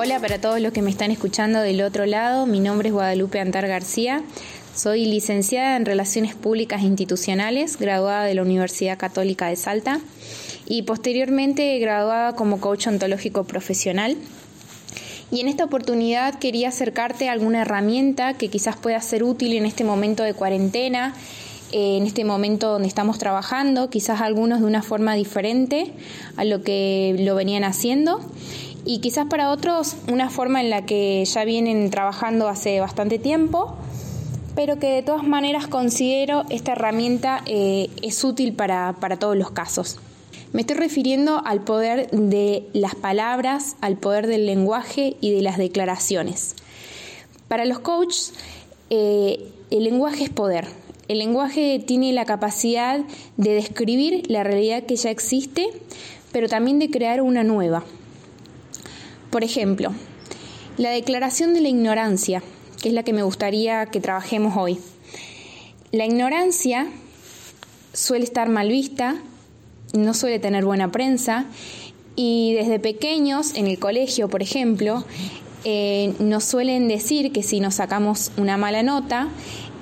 Hola para todos los que me están escuchando del otro lado, mi nombre es Guadalupe Antar García, soy licenciada en Relaciones Públicas e Institucionales, graduada de la Universidad Católica de Salta y posteriormente graduada como coach ontológico profesional. Y en esta oportunidad quería acercarte a alguna herramienta que quizás pueda ser útil en este momento de cuarentena, en este momento donde estamos trabajando, quizás algunos de una forma diferente a lo que lo venían haciendo y quizás para otros una forma en la que ya vienen trabajando hace bastante tiempo, pero que de todas maneras considero esta herramienta eh, es útil para, para todos los casos. Me estoy refiriendo al poder de las palabras, al poder del lenguaje y de las declaraciones. Para los coaches, eh, el lenguaje es poder. El lenguaje tiene la capacidad de describir la realidad que ya existe, pero también de crear una nueva. Por ejemplo, la declaración de la ignorancia, que es la que me gustaría que trabajemos hoy. La ignorancia suele estar mal vista, no suele tener buena prensa y desde pequeños, en el colegio, por ejemplo, eh, nos suelen decir que si nos sacamos una mala nota,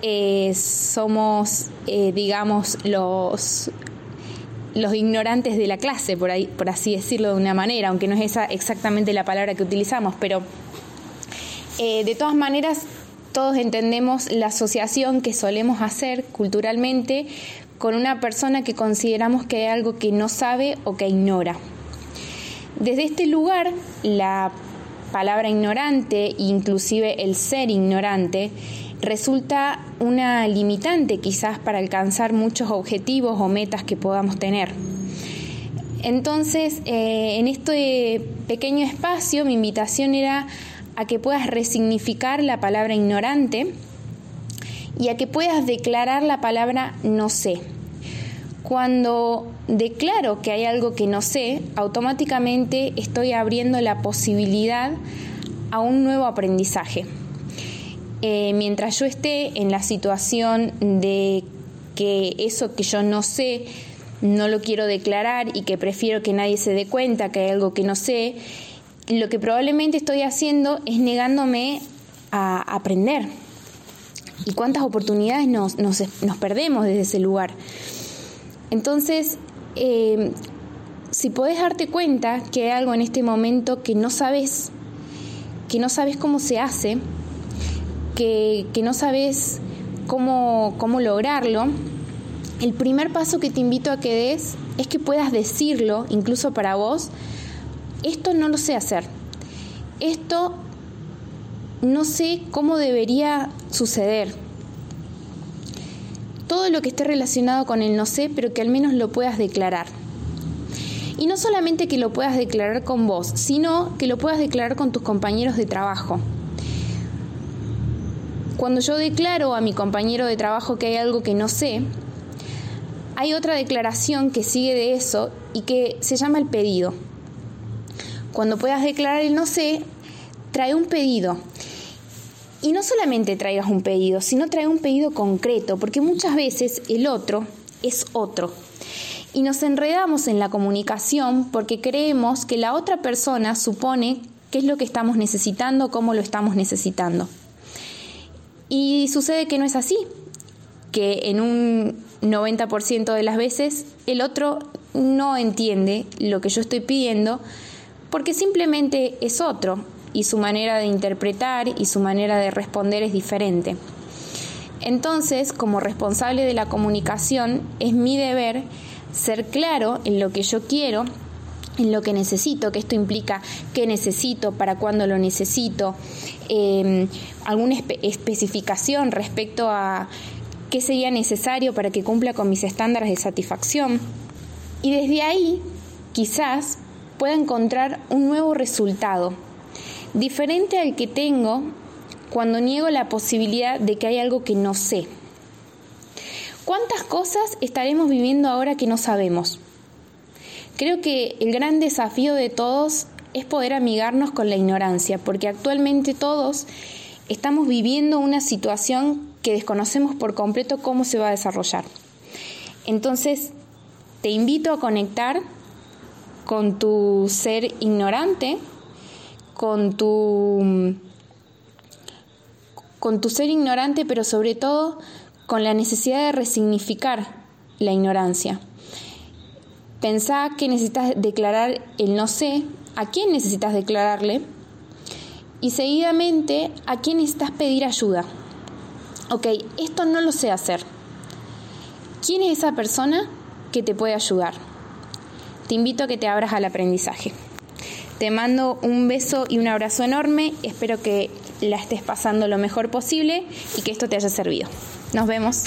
eh, somos, eh, digamos, los los ignorantes de la clase, por, ahí, por así decirlo de una manera, aunque no es esa exactamente la palabra que utilizamos, pero eh, de todas maneras todos entendemos la asociación que solemos hacer culturalmente con una persona que consideramos que hay algo que no sabe o que ignora. Desde este lugar, la palabra ignorante, inclusive el ser ignorante, resulta una limitante quizás para alcanzar muchos objetivos o metas que podamos tener. Entonces, eh, en este pequeño espacio, mi invitación era a que puedas resignificar la palabra ignorante y a que puedas declarar la palabra no sé. Cuando declaro que hay algo que no sé, automáticamente estoy abriendo la posibilidad a un nuevo aprendizaje. Eh, mientras yo esté en la situación de que eso que yo no sé no lo quiero declarar y que prefiero que nadie se dé cuenta que hay algo que no sé, lo que probablemente estoy haciendo es negándome a aprender. ¿Y cuántas oportunidades nos, perdemos desde ese lugar? Entonces, eh, si podés darte cuenta que hay algo en este momento que no sabes, que no sabes cómo se hace, que, no sabes cómo, cómo lograrlo, el primer paso que te invito a que des es que puedas decirlo, incluso para vos, esto no lo sé hacer, esto no sé cómo debería suceder. Todo lo que esté relacionado con el no sé, pero que al menos lo puedas declarar. Y no solamente que lo puedas declarar con vos, sino que lo puedas declarar con tus compañeros de trabajo. Cuando yo declaro a mi compañero de trabajo que hay algo que no sé, hay otra declaración que sigue de eso y que se llama el pedido. Cuando puedas declarar el no sé, trae un pedido. Y no solamente traigas un pedido, sino trae un pedido concreto, porque muchas veces el otro es otro. Y nos enredamos en la comunicación porque creemos que la otra persona supone qué es lo que estamos necesitando, cómo lo estamos necesitando. Y sucede que no es así, que en un 90% de las veces el otro no entiende lo que yo estoy pidiendo porque simplemente es otro y su manera de interpretar y su manera de responder es diferente. Entonces, como responsable de la comunicación, es mi deber ser claro en lo que yo quiero en lo que necesito, que esto implica qué necesito, para cuándo lo necesito, em, alguna especificación respecto a qué sería necesario para que cumpla con mis estándares de satisfacción. Y desde ahí, quizás, pueda encontrar un nuevo resultado, diferente al que tengo cuando niego la posibilidad de que hay algo que no sé. ¿Cuántas cosas estaremos viviendo ahora que no sabemos? Creo que el gran desafío de todos es poder amigarnos con la ignorancia, porque actualmente todos estamos viviendo una situación que desconocemos por completo cómo se va a desarrollar. Entonces, te invito a conectar con tu ser ignorante, con tu con tu ser ignorante, pero sobre todo con la necesidad de resignificar la ignorancia. Pensá que necesitas declarar el no sé, a quién necesitas declararle y seguidamente a quién necesitas pedir ayuda. Ok, esto no lo sé hacer. ¿Quién es esa persona que te puede ayudar? Te invito a que te abras al aprendizaje. Te mando un beso y un abrazo enorme. Espero que la estés pasando lo mejor posible y que esto te haya servido. Nos vemos.